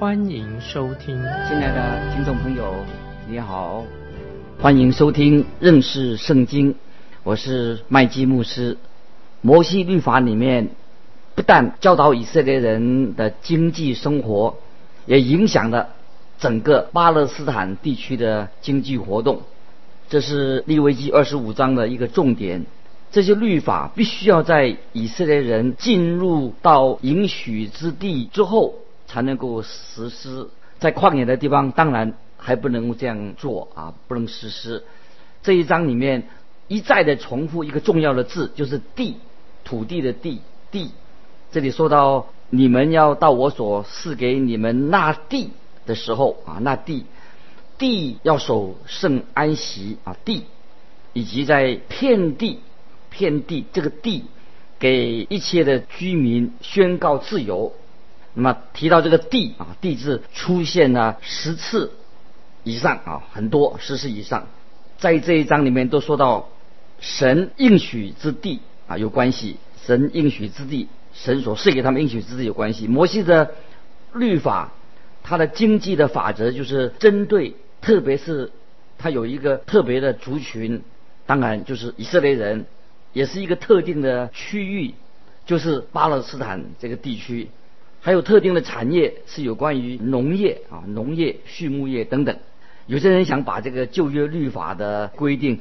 欢迎收听。亲爱的听众朋友，你好，欢迎收听认识圣经，我是麦基牧师。摩西律法里面不但教导以色列人的经济生活，也影响了整个巴勒斯坦地区的经济活动。这是利未记二十五章的一个重点。这些律法必须要在以色列人进入到应许之地之后才能够实施，在旷野的地方当然还不能这样做啊，不能实施。这一章里面一再的重复一个重要的字，就是地，土地的地，地。这里说到你们要到我所赐给你们那地的时候啊，那地。地要守圣安息啊，地以及在遍地遍地这个地给一切的居民宣告自由。那么提到这个地啊，地字出现了十次以上啊，很多十次以上，在这一章里面都说到神应许之地啊有关系，神应许之地，神所赐给他们应许之地有关系。摩西的律法，它的经济的法则就是针对。特别是，它有一个特别的族群，当然就是以色列人，也是一个特定的区域，就是巴勒斯坦这个地区，还有特定的产业是有关于农业啊，农业、畜牧业等等。有些人想把这个旧约律法的规定，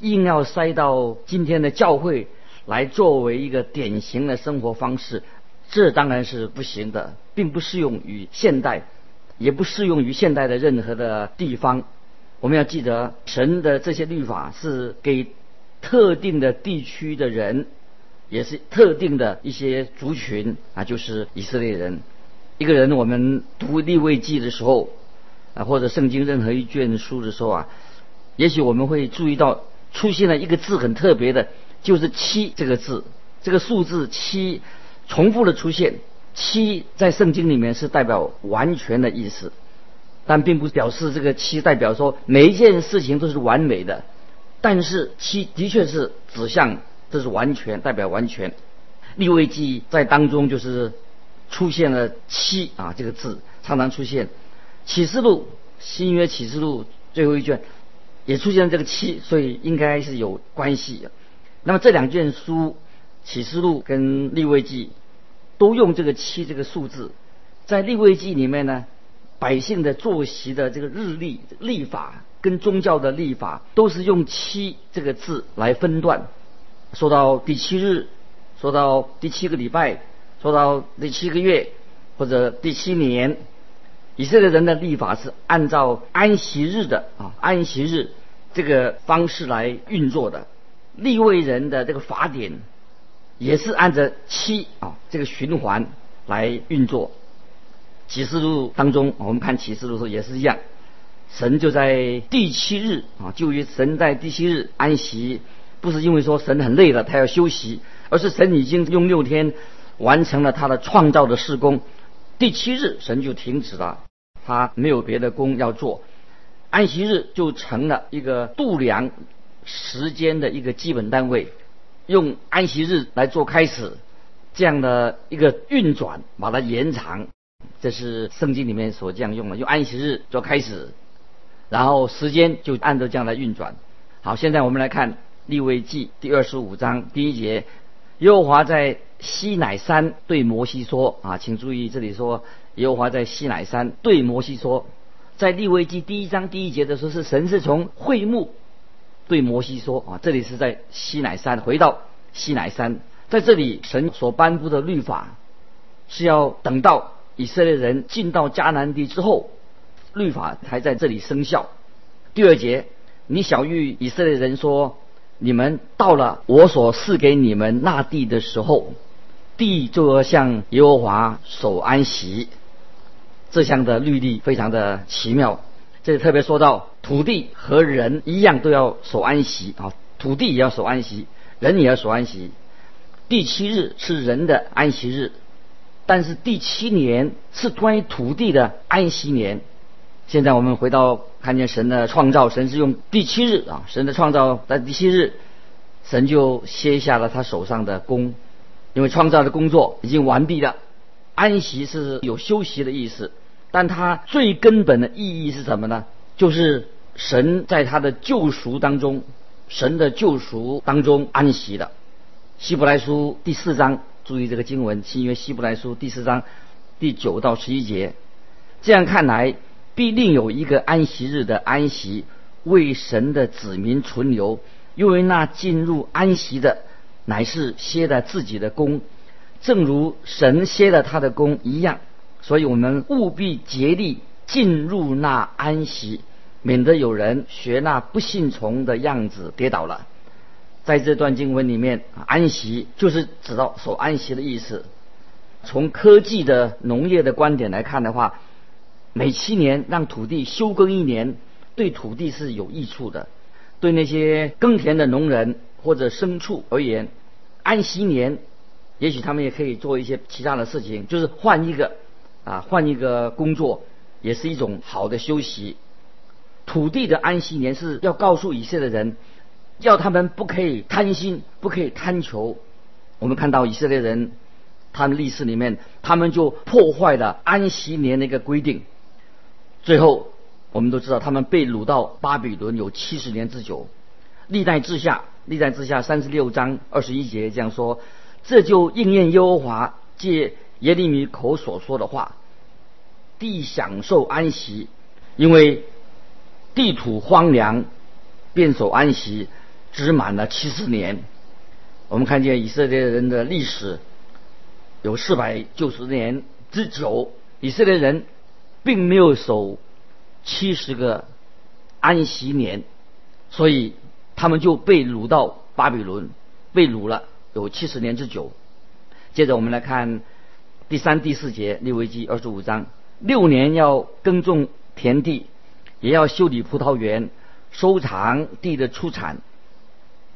硬要塞到今天的教会来作为一个典型的生活方式，这当然是不行的，并不适用于现代。也不适用于现代的任何的地方。我们要记得，神的这些律法是给特定的地区的人，也是特定的一些族群啊，就是以色列人。一个人，我们读立位记的时候啊，或者圣经任何一卷书的时候啊，也许我们会注意到出现了一个字很特别的，就是“七”这个字，这个数字“七”重复的出现。七在圣经里面是代表完全的意思，但并不表示这个七代表说每一件事情都是完美的。但是七的确是指向这是完全代表完全。立位记在当中就是出现了七啊这个字，常常出现。启示录新约启示录最后一卷也出现了这个七，所以应该是有关系。那么这两卷书启示录跟立位记。都用这个七这个数字，在立位记里面呢，百姓的作息的这个日历历法跟宗教的历法都是用七这个字来分段。说到第七日，说到第七个礼拜，说到第七个月或者第七年，以色列人的立法是按照安息日的啊安息日这个方式来运作的。立位人的这个法典。也是按照七啊这个循环来运作。启示录当中，我们看启示录的时候也是一样，神就在第七日啊，就于神在第七日安息，不是因为说神很累了，他要休息，而是神已经用六天完成了他的创造的事工，第七日神就停止了，他没有别的工要做，安息日就成了一个度量时间的一个基本单位。用安息日来做开始，这样的一个运转，把它延长，这是圣经里面所这样用的。用安息日做开始，然后时间就按照这样来运转。好，现在我们来看利未记第二十五章第一节，耶和华在西乃山对摩西说：“啊，请注意这里说耶和华在西乃山对摩西说，在利未记第一章第一节的时候是神是从会幕。”对摩西说：“啊，这里是在西乃山，回到西乃山，在这里神所颁布的律法是要等到以色列人进到迦南地之后，律法才在这里生效。第二节，你小谕以色列人说：你们到了我所赐给你们那地的时候，地就要向耶和华守安息。这项的律例非常的奇妙。这里特别说到，土地和人一样都要守安息啊，土地也要守安息，人也要守安息。第七日是人的安息日，但是第七年是关于土地的安息年。现在我们回到看见神的创造，神是用第七日啊，神的创造在第七日，神就歇下了他手上的工，因为创造的工作已经完毕了。安息是有休息的意思，但它最根本的意义是什么呢？就是神在他的救赎当中，神的救赎当中安息的。希伯来书第四章，注意这个经文，新约希伯来书第四章第九到十一节。这样看来，必定有一个安息日的安息，为神的子民存留，因为那进入安息的，乃是歇了自己的功，正如神歇了他的功一样。所以我们务必竭力进入那安息，免得有人学那不信从的样子跌倒了。在这段经文里面，安息就是指到守安息的意思。从科技的农业的观点来看的话，每七年让土地休耕一年，对土地是有益处的。对那些耕田的农人或者牲畜而言，安息年，也许他们也可以做一些其他的事情，就是换一个啊，换一个工作，也是一种好的休息。土地的安息年是要告诉以色列人。要他们不可以贪心，不可以贪求。我们看到以色列人，他们历史里面，他们就破坏了安息年的一个规定。最后，我们都知道他们被掳到巴比伦有七十年之久。历代之下，历代之下三十六章二十一节这样说：这就应验耶和华借耶利米口所说的话：地享受安息，因为地土荒凉，便守安息。只满了七十年，我们看见以色列人的历史有四百九十年之久，以色列人并没有守七十个安息年，所以他们就被掳到巴比伦，被掳了有七十年之久。接着我们来看第三、第四节利未记二十五章，六年要耕种田地，也要修理葡萄园，收藏地的出产。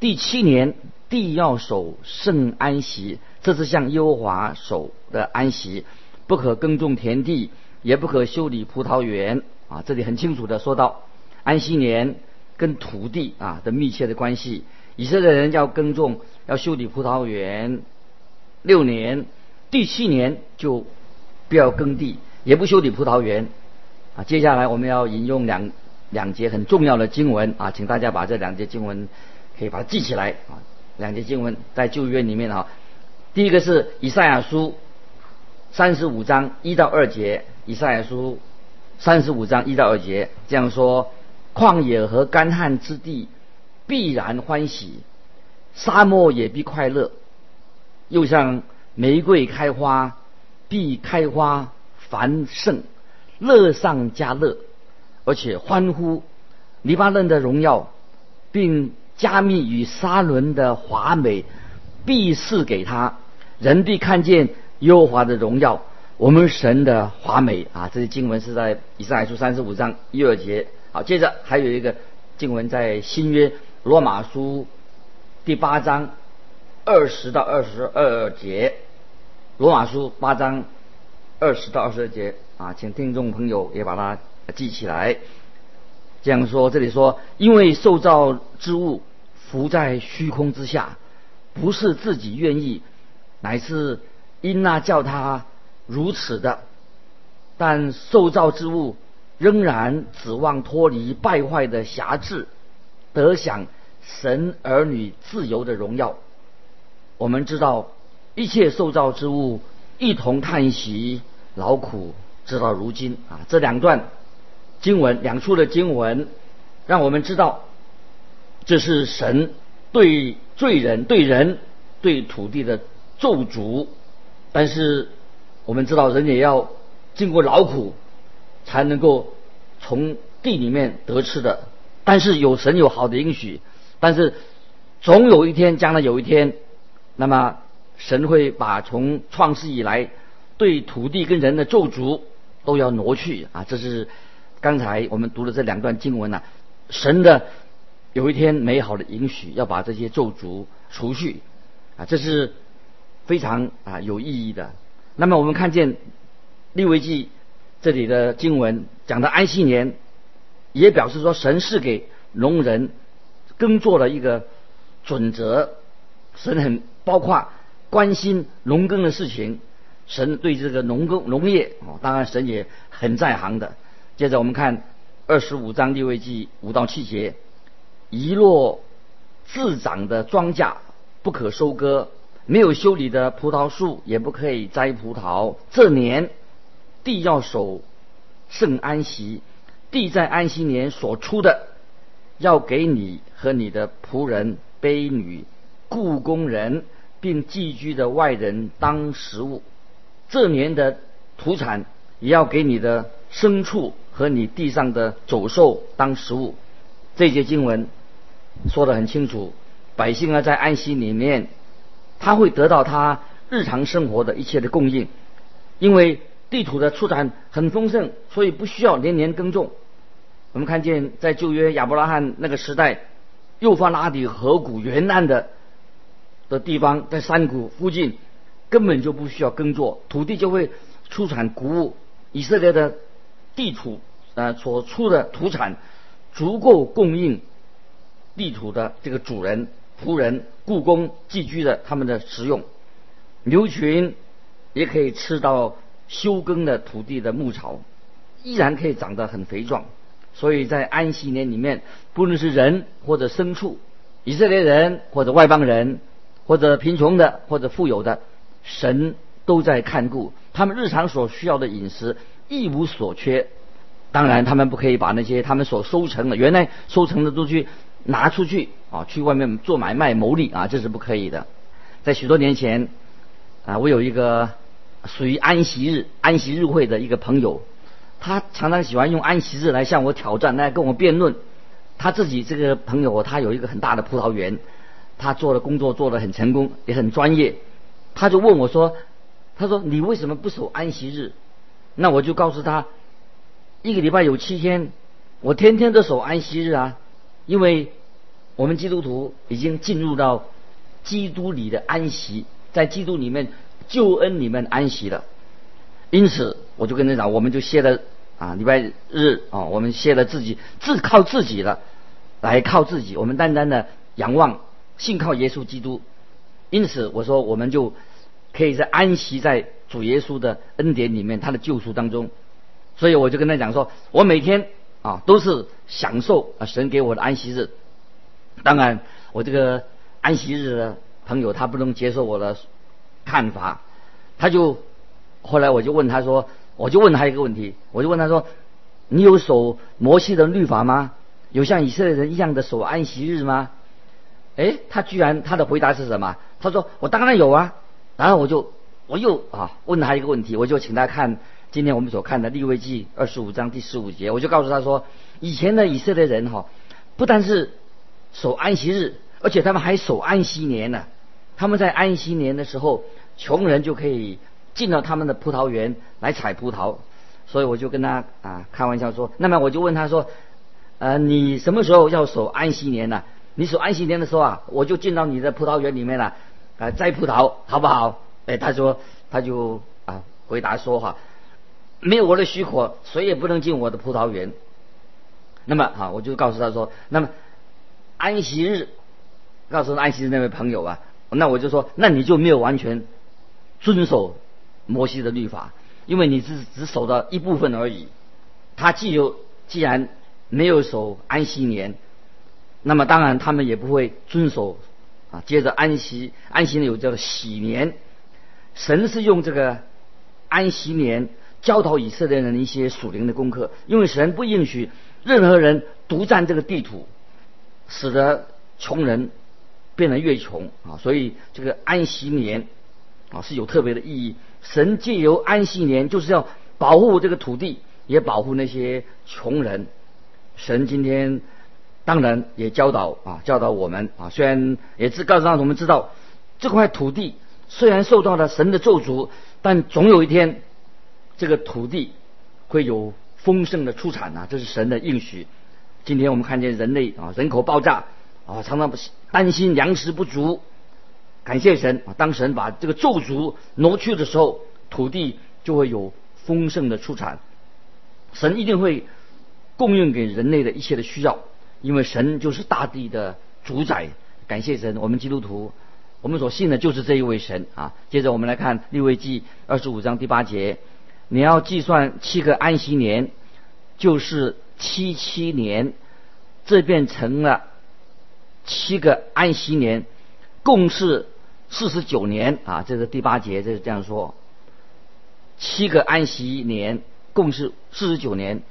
第七年，地要守圣安息，这是向耶和华守的安息，不可耕种田地，也不可修理葡萄园啊。这里很清楚的说到，安息年跟土地啊的密切的关系。以色列人要耕种，要修理葡萄园，六年，第七年就不要耕地，也不修理葡萄园啊。接下来我们要引用两两节很重要的经文啊，请大家把这两节经文。可以把它记起来啊！两节经文在旧约里面啊，第一个是以赛亚书三十五章一到二节，以赛亚书三十五章一到二节这样说：旷野和干旱之地必然欢喜，沙漠也必快乐，又像玫瑰开花，必开花繁盛，乐上加乐，而且欢呼黎巴嫩的荣耀，并。加密与沙伦的华美，必是给他人必看见耶和华的荣耀，我们神的华美啊！这些经文是在以赛亚书三十五章一二节。好，接着还有一个经文在新约罗马书第八章二十到二十二节。罗马书八章二十到二十二节啊，请听众朋友也把它记起来。这样说，这里说，因为受造之物。浮在虚空之下，不是自己愿意，乃是因那叫他如此的。但受造之物仍然指望脱离败坏的辖制，得享神儿女自由的荣耀。我们知道一切受造之物一同叹息劳苦，直到如今啊！这两段经文，两处的经文，让我们知道。这是神对罪人、对人、对土地的咒诅，但是我们知道人也要经过劳苦才能够从地里面得吃的。但是有神有好的应许，但是总有一天，将来有一天，那么神会把从创世以来对土地跟人的咒诅都要挪去啊！这是刚才我们读的这两段经文呐、神的有一天美好的允许，要把这些咒诅除去啊，这是非常啊有意义的。那么我们看见利未记这里的经文讲的安息年，也表示说神是给农人耕作的一个准则，神很包括关心农耕的事情。神对这个农耕农业哦，当然神也很在行的。接着我们看二十五章利未记五到七节，遗落自长的庄稼不可收割，没有修理的葡萄树也不可以摘葡萄。这年地要守圣安息，地在安息年所出的，要给你和你的仆人、婢女、雇工人，并寄居的外人当食物。这年的土产也要给你的牲畜和你地上的走兽当食物。这节经文说得很清楚，百姓啊在安息里面，他会得到他日常生活的一切的供应，因为地土的出产很丰盛，所以不需要年年耕种。我们看见在旧约亚伯拉罕那个时代，幼发拉底河谷沿岸的的地方，在山谷附近。根本就不需要耕作，土地就会出产谷物。以色列的地土呃所出的土产，足够供应地土的这个主人、仆人、雇工寄居的他们的食用。牛群也可以吃到休耕的土地的牧草，依然可以长得很肥壮。所以在安息年里面，不论是人或者牲畜，以色列人或者外邦人，或者贫穷的或者富有的。神都在看顾他们日常所需要的饮食，一无所缺。当然，他们不可以把那些他们所收成的原来收成的都去拿出去啊，去外面做买卖牟利啊，这是不可以的。在许多年前啊，我有一个属于安息日安息日会的一个朋友，他常常喜欢用安息日来向我挑战，来跟我辩论。他自己这个朋友，他有一个很大的葡萄园，他做的工作做得很成功，也很专业。他就问我说：“他说你为什么不守安息日？”那我就告诉他：“一个礼拜有七天，我天天都守安息日啊，因为我们基督徒已经进入到基督里的安息，在基督里面救恩里面安息了。因此，我就跟他讲，我们就歇了啊，礼拜日啊，我们歇了自己自靠自己了，来靠自己，我们单单的仰望信靠耶稣基督。”因此，我说我们就可以在安息在主耶稣的恩典里面，他的救赎当中。所以我就跟他讲说，我每天啊都是享受啊神给我的安息日。当然，我这个安息日的朋友他不能接受我的看法，他就后来我就问他说，我就问他一个问题，我就问他说，你有守摩西的律法吗？有像以色列人一样的守安息日吗？哎，他居然他的回答是什么？他说：“我当然有啊。”然后我就我又啊问他一个问题，我就请他看今天我们所看的利未记二十五章第十五节，我就告诉他说：以前的以色列人哈，不但是守安息日，而且他们还守安息年呢。他们在安息年的时候，穷人就可以进到他们的葡萄园来采葡萄。所以我就跟他啊开玩笑说：“那么我就问他说：呃，你什么时候要守安息年呢？你守安息年的时候啊，我就进到你的葡萄园里面了。”啊，摘葡萄好不好？哎，他说，他就啊回答说哈，没有我的许可，谁也不能进我的葡萄园。那么啊，我就告诉他说，那么安息日，告诉安息日那位朋友啊，那我就说，那你就没有完全遵守摩西的律法，因为你只只守到一部分而已。他既有既然没有守安息年，那么当然他们也不会遵守。啊，接着安息，安息有叫做喜年，神是用这个安息年教导以色列人一些属灵的功课，因为神不允许任何人独占这个地图，使得穷人变得越穷啊，所以这个安息年啊是有特别的意义。神借由安息年就是要保护这个土地，也保护那些穷人。神今天。当然也教导啊，教导我们啊。虽然也是告诉让我们知道，这块土地虽然受到了神的咒诅，但总有一天，这个土地会有丰盛的出产啊，这是神的应许。今天我们看见人类啊人口爆炸啊，常常担心粮食不足。感谢神啊，当神把这个咒诅挪去的时候，土地就会有丰盛的出产。神一定会供应给人类的一切的需要，因为神就是大地的主宰。感谢神，我们基督徒，我们所信的就是这一位神啊。接着我们来看利未记二十五章第八节，你要计算七个安息年，就是七七年，这变成了七个安息年，共是四十九年。啊。这是第八节，这是这样说，七个安息年。共是四十九年，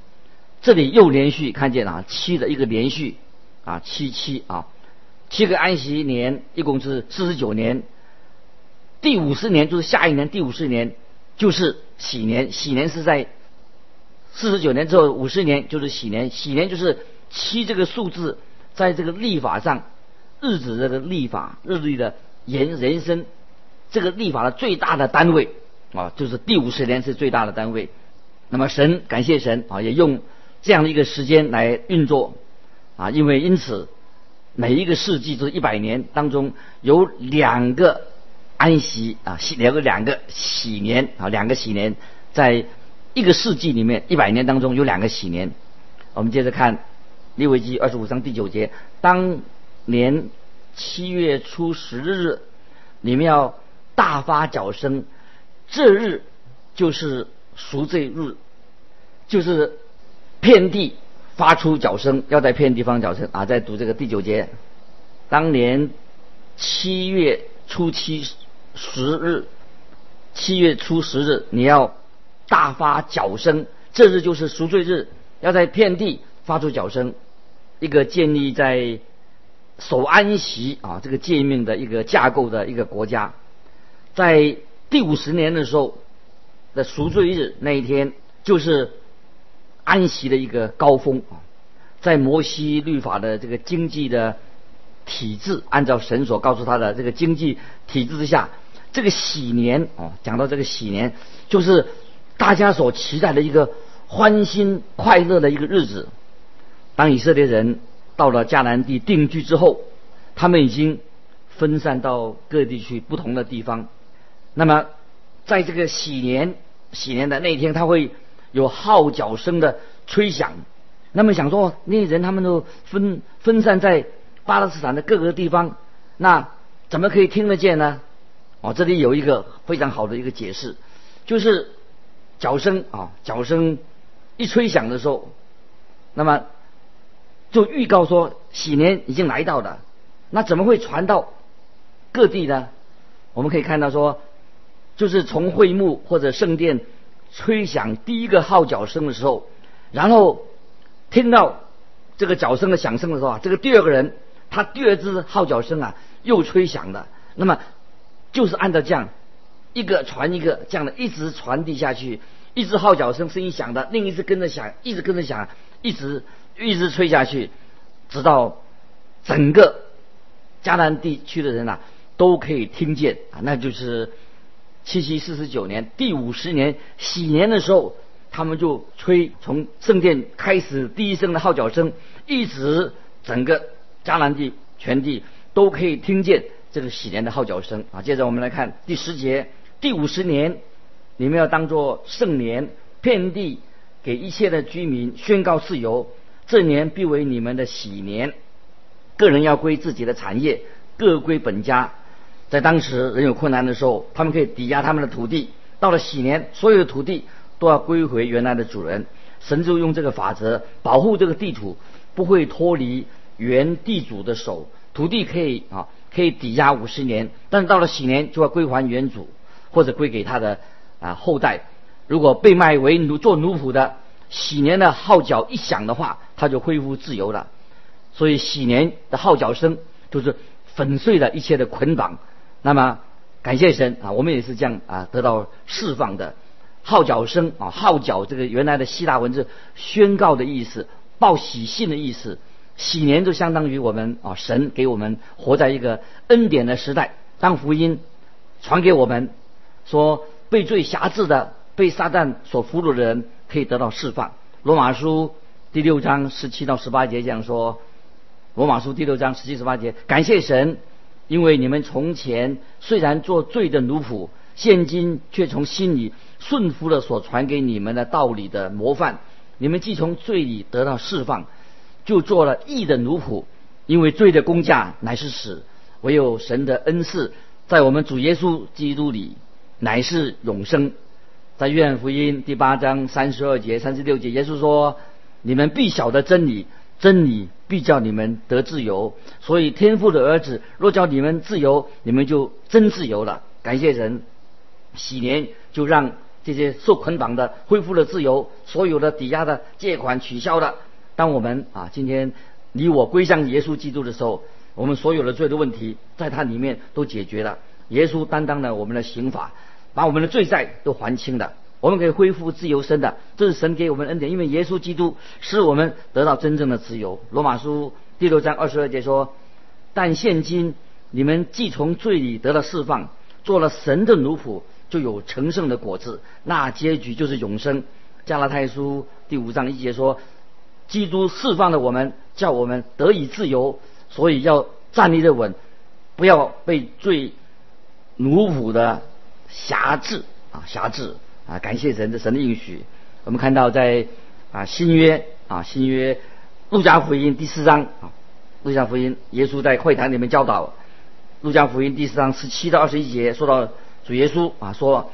这里又连续看见了七的一个连续。啊，七七啊，七个安息年一共是四十九年，第五十年就是下一年第五十年。就是喜年，喜年是在四十九年之后五十年就是喜年，喜年就是七这个数字在这个历法上日子这个历法日历的延人生这个历法的最大的单位啊，就是第五十年是最大的单位。那么神感谢神啊，也用这样的一个时间来运作啊，因为因此每一个世纪就是一百年当中有两个安息啊，喜两个两个喜年啊，两个喜年，在一个世纪里面一百年当中有两个喜年。我们接着看利未记二十五章第九节，当年七月初十日，你们要大发脚声，这日就是。赎罪日，就是遍地发出脚声，要在遍地方脚声啊！在读这个第九节，当年七月初七十日，七月初十日，你要大发脚声，这日就是赎罪日，要在遍地发出脚声。一个建立在守安息啊这个诫命的一个架构的一个国家，在第五十年的时候。的赎罪日那一天，就是安息的一个高峰啊！在摩西律法的这个经济的体制，按照神所告诉他的这个经济体制之下，这个喜年哦，讲到这个喜年，就是大家所期待的一个欢欣快乐的一个日子。当以色列人到了迦南地定居之后，他们已经分散到各地去不同的地方，那么。在这个喜年喜年的那一天，他会有号角声的吹响。那么想说，那些人他们都分分散在巴勒斯坦的各个地方，那怎么可以听得见呢？哦，这里有一个非常好的一个解释，就是角声啊，角声一吹响的时候，那么就预告说喜年已经来到了。那怎么会传到各地呢？我们可以看到说。就是从会幕或者圣殿吹响第一个号角声的时候，然后听到这个角声的响声的时候啊，这个第二个人他第二支号角声啊又吹响了。那么就是按照这样一个传一个这样的一直传递下去，一支号角声声音响的，另一支跟着响，一直跟着响，一直一直吹下去，直到整个迦南地区的人啊都可以听见啊，那就是。七七四十九年第五十年喜年的时候，他们就吹从圣殿开始第一声的号角声，一直整个迦南地全地都可以听见这个喜年的号角声啊。接着我们来看第十节，第五十年你们要当作圣年，遍地给一切的居民宣告自由，这年必为你们的喜年，个人要归自己的产业，各归本家。在当时人有困难的时候，他们可以抵押他们的土地。到了喜年，所有的土地都要归回原来的主人。神就用这个法则保护这个地土，不会脱离原地主的手。土地可以啊，可以抵押五十年，但是到了喜年就要归还原主，或者归给他的啊后代。如果被卖为奴做奴仆的，喜年的号角一响的话，他就恢复自由了。所以喜年的号角声就是粉碎了一切的捆绑。那么，感谢神啊，我们也是这样啊，得到释放的号角声啊，号角这个原来的希腊文字宣告的意思，报喜信的意思。喜年就相当于我们啊，神给我们活在一个恩典的时代，当福音传给我们，说被罪辖制的、被撒旦所俘虏的人可以得到释放。罗马书第六章十七到十八节讲说，罗马书第六章十七十八节，感谢神，因为你们从前虽然做罪的奴仆，现今却从心里顺服了所传给你们的道理的模范。你们既从罪里得到释放，就做了义的奴仆。因为罪的工价乃是死，唯有神的恩赐在我们主耶稣基督里乃是永生。在约翰福音第八章三十二节、三十六节，耶稣说：“你们必晓得真理，真理必叫你们得自由。所以天父的儿子若叫你们自由，你们就真自由了。”感谢神，喜年就让这些受捆绑的恢复了自由，所有的抵押的借款取消了。当我们啊今天。你我归向耶稣基督的时候，我们所有的罪的问题，在他里面都解决了。耶稣担当了我们的刑罚，把我们的罪债都还清了。我们可以恢复自由身的，这是神给我们恩典。因为耶稣基督使我们得到真正的自由。罗马书第六章二十二节说：“但现今你们既从罪里得到释放，做了神的奴仆，就有成圣的果子，那结局就是永生。”加拉太书第五章一节说。基督释放了我们，叫我们得以自由，所以要站立的稳，不要被罪奴仆的辖制啊辖制啊！感谢神的神的应许。我们看到在啊新约啊新约路加福音第四章啊路加福音耶稣在会谈里面教导路加福音第四章十七到二十一节说到主耶稣啊说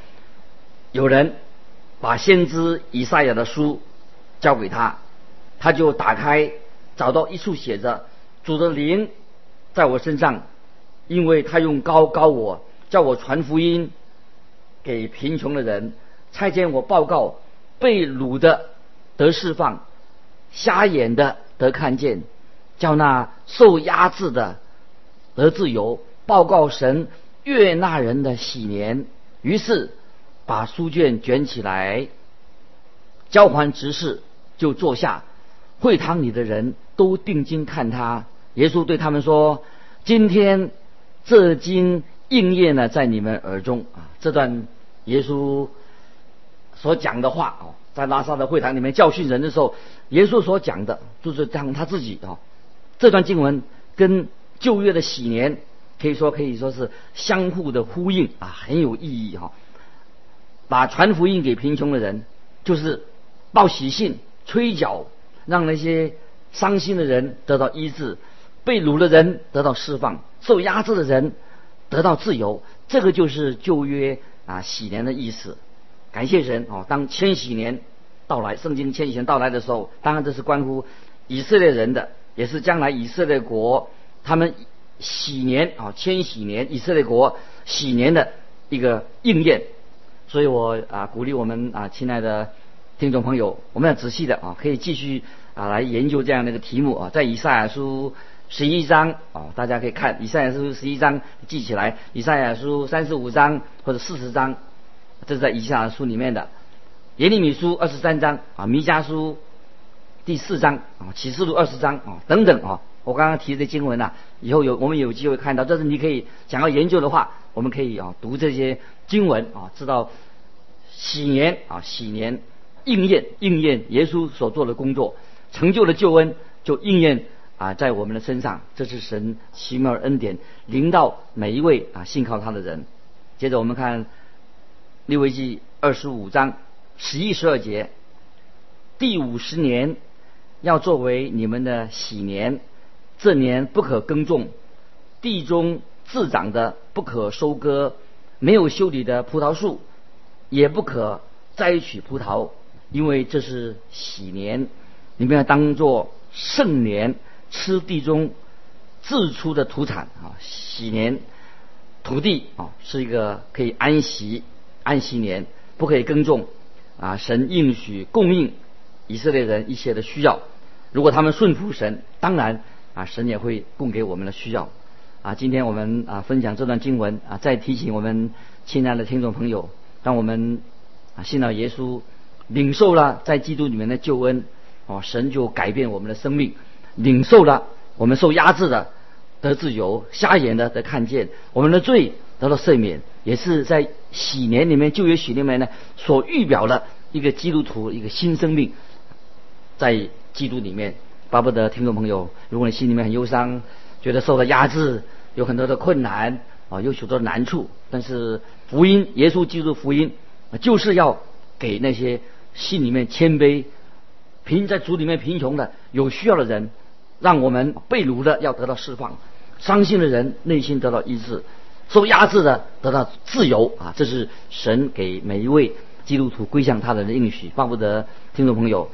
有人把先知以赛亚的书交给他。他就打开，找到一处写着“主的灵在我身上”，因为他用高高我，叫我传福音给贫穷的人，差遣我报告被掳的得释放，瞎眼的得看见，叫那受压制的得自由，报告神悦纳人的喜年。于是把书卷卷起来，交还执事，就坐下。会堂里的人都定睛看他。耶稣对他们说：“今天这经应验了在你们耳中啊！”这段耶稣所讲的话哦，在拉萨的会堂里面教训人的时候，耶稣所讲的就是讲他自己啊。这段经文跟旧约的喜年可以说可以说是相互的呼应啊，很有意义哈。把传福音给贫穷的人，就是报喜信、吹角。让那些伤心的人得到医治，被掳的人得到释放，受压制的人得到自由，这个就是旧约啊喜年的意思。感谢神哦！当千禧年到来，圣经千禧年到来的时候，当然这是关乎以色列人的，也是将来以色列国他们喜年啊千禧年以色列国喜年的一个应验。所以我啊鼓励我们啊亲爱的。听众朋友，我们要仔细的啊，可以继续啊来研究这样的一个题目啊，在以赛亚书十一章啊，大家可以看以赛亚书十一章记起来，以赛亚书三十五章或者四十章，这是在以赛亚书里面的，耶利米书二十三章啊，弥迦书第四章啊，启示录二十章啊等等啊，我刚刚提的经文呐，以后有我们有机会看到，这是你可以想要研究的话，我们可以啊读这些经文啊，知道喜年啊喜年。应验应验耶稣所做的工作，成就了救恩，就应验啊在我们的身上。这是神奇妙恩典，临到每一位啊信靠他的人。接着我们看利未记二十五章十一十二节，第五十年要作为你们的喜年，这年不可耕种，地中自长的不可收割，没有修理的葡萄树也不可摘取葡萄。因为这是喜年，你们要当做圣年，吃地中自出的土产啊。喜年，土地啊是一个可以安息安息年，不可以耕种啊。神应许供应以色列人一些的需要，如果他们顺服神，当然啊神也会供给我们的需要啊。今天我们啊分享这段经文啊，再提醒我们亲爱的听众朋友，让我们啊信到耶稣。领受了在基督里面的救恩，哦，神就改变我们的生命；领受了我们受压制的得自由，瞎眼的得看见，我们的罪得到赦免，也是在喜年里面旧约喜里面呢所预表的一个基督徒一个新生命，在基督里面。巴不得听众朋友，如果你心里面很忧伤，觉得受到压制，有很多的困难啊，有许多难处，但是福音，耶稣基督福音，就是要给那些心里面谦卑、贫在主里面贫穷的、有需要的人，让我们被掳的要得到释放，伤心的人内心得到医治，受压制的得到自由啊！这是神给每一位基督徒归向他人的应许。巴不得听众朋友。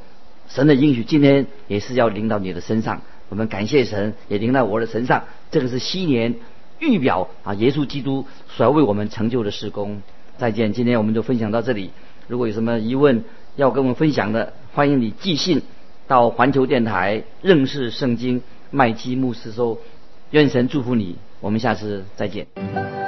神的应许今天也是要临到你的身上，我们感谢神，也临到我的身上。这个是新年预表啊，耶稣基督所要为我们成就的事工。再见，今天我们就分享到这里。如果有什么疑问要跟我们分享的，欢迎你寄信到环球电台认识圣经麦基牧师收。愿神祝福你，我们下次再见。